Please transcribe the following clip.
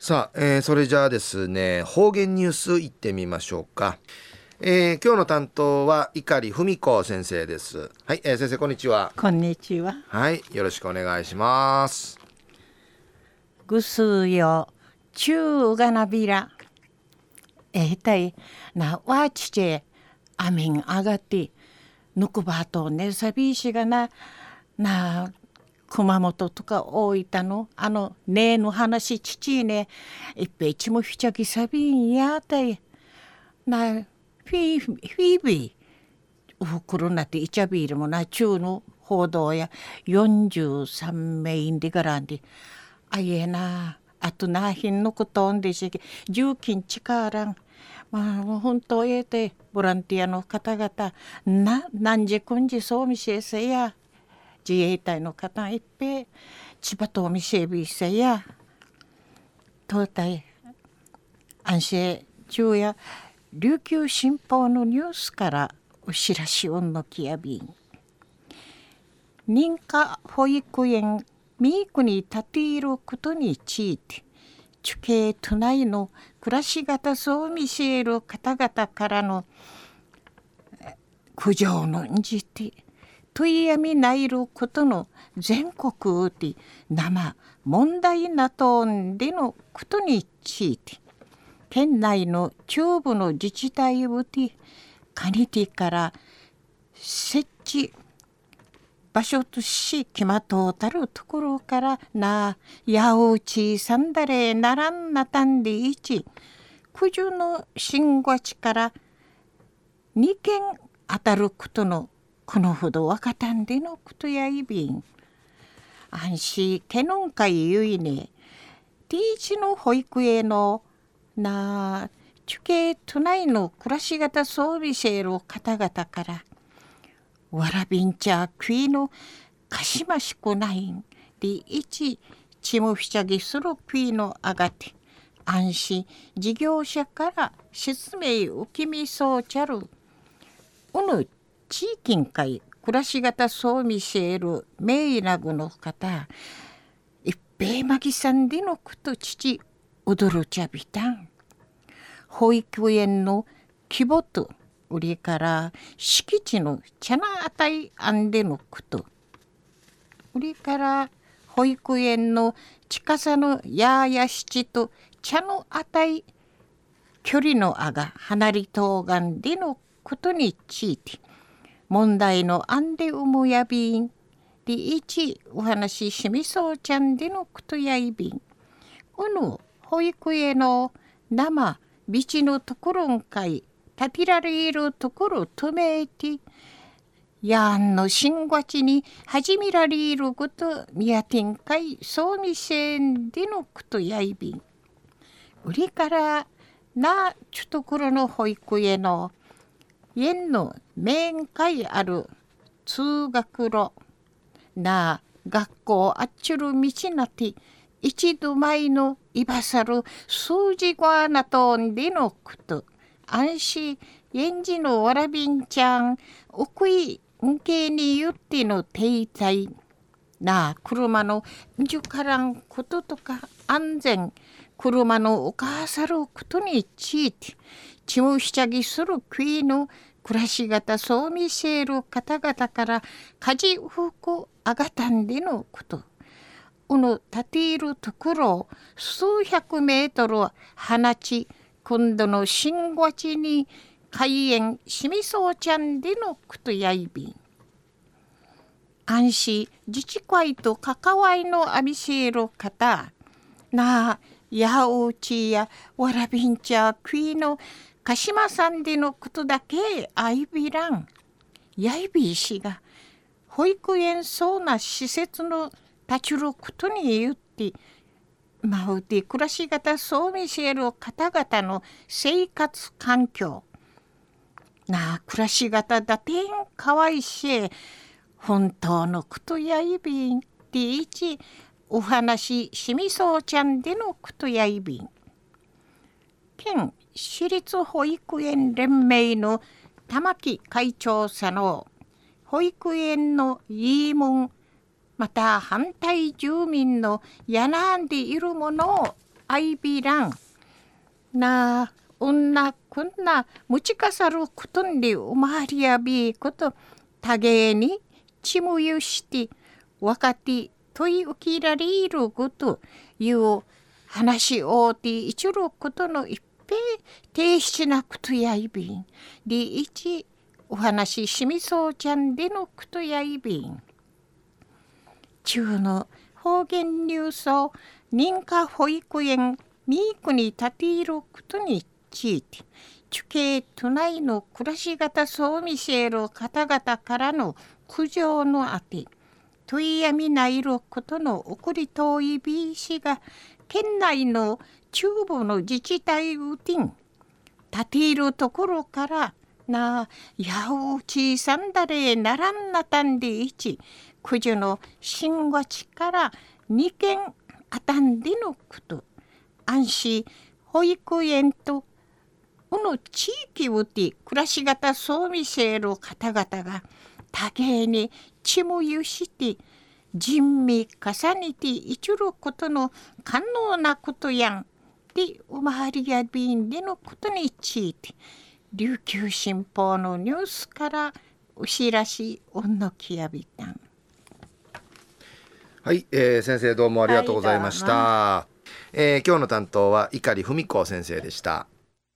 さあ、えー、それじゃあですね方言ニュースいってみましょうか、えー、今日の担当は碇文子先生です。はい、えー、先生こんにちは。こんにちは。はいよろしくお願いします。ぐすよちゅうがなびら。えー、たいなわちちあみんあがってぬくばとねさびしがなな熊本とか大分のあのねえの話父ね。いっぺちもひちゃきさびんやたい。なフィフィービー。おふくろなっていちゃびるもな中の報道や。43名インディガランであいえな。あとなひんのことんでしけ。重金力んまあもう本当ええて。ボランティアの方々。な何時くんじそうみせせや。自衛隊の方いっぺ千葉とみせびせや東大安心中や琉球新報のニュースからお知らしをのきやびん。認可保育園ミークに立ていることについて地形都内の暮らし方そう見せる方々からの苦情のんじて問いやみないることの全国で生問題なとんでのことについて県内の中部の自治体をてカニティから設置場所とし決まとうたるところからなやうちさんだれならんなたんでいち九十の新ごちから二件当たることのこのほど若たんでのことやいびん。安心けのんかいゆいね。ティーチの保育園のなあ中継都内の暮らし方装備シェル方々からわらびんちゃくいのかしましくないんでいちちむひちゃぎするくいのあがて安心事業者から説明受けみそうちゃる。うぬ地域会暮らし方そう見せる名医なぐの方一平まぎさんでのこと父踊るちゃびたん。保育園の規模と売りから敷地の茶なあたいあんでのこと。売りから保育園の近さのやや七と茶のあたい距離のあが離れとうがんでのことについて。問題のアンデウムやびんでいちお話ししみそうちゃんでのことやいびん。うぬ保育園の生道のところんかい立てられるところ止めてやんのしんごちに始められることみやてんかいそうみせんでのことやいびん。売りからなちょところの保育園の園の面会ある通学路。なあ学校あっちゅる道なて一度前のいばさる数字ごなとんでのこと。安心園児のわらびんちゃんおくいんけに言っての停滞。なあ車のじゅからんこととか安全。車のおかさることについて。ちむしちゃぎする国の暮らし方そう見せる方々から家事風光あがたんでのこと。うぬ立ているところを数百メートル放ち今度の新ごちに開園しみそうちゃんでのことやいびん。安心自治会と関わりのあびせる方なあやおうちやわらびんちゃくいの鹿島さんでのことだけあいびらんやいびいしが保育園そうな施設の立ちることに言ってまうて暮らし方そう見せる方々の生活環境なあ暮らし方だてんかわいし本当のことやいびんっていちお話しみそうちゃんでのことやいびん。県私立保育園連盟の玉木会長さの保育園の言い分また反対住民のやなんでいるものをアイビラン。な女こんな持ちかさることんでおまわりやびこと多芸にちむゆして若手問い受けられるこという話をていちることの一平停止なことやいびん。で一お話しみそうちゃんでのことやいびん。中の方言ニュースを認可保育園ミークに立ていることについて地形都内の暮らし方そう見せる方々からの苦情のあて。問いやみないることの送り遠い B 氏が県内の中部の自治体うてん立ているところからなやう小さんだれならんなたんでいち九十の新ごちから二軒あたんでのこと。安心保育園とこの地域をて暮らし方そう見せる方々が多芸に血もゆして人味重ねていちることの可能なことやんでおまわりやびんでのことについて琉球新報のニュースからお知らしおんのきやびたん。はい、えー、先生どうもありがとうございました、はい、えー、今日の担当は碇文子先生でした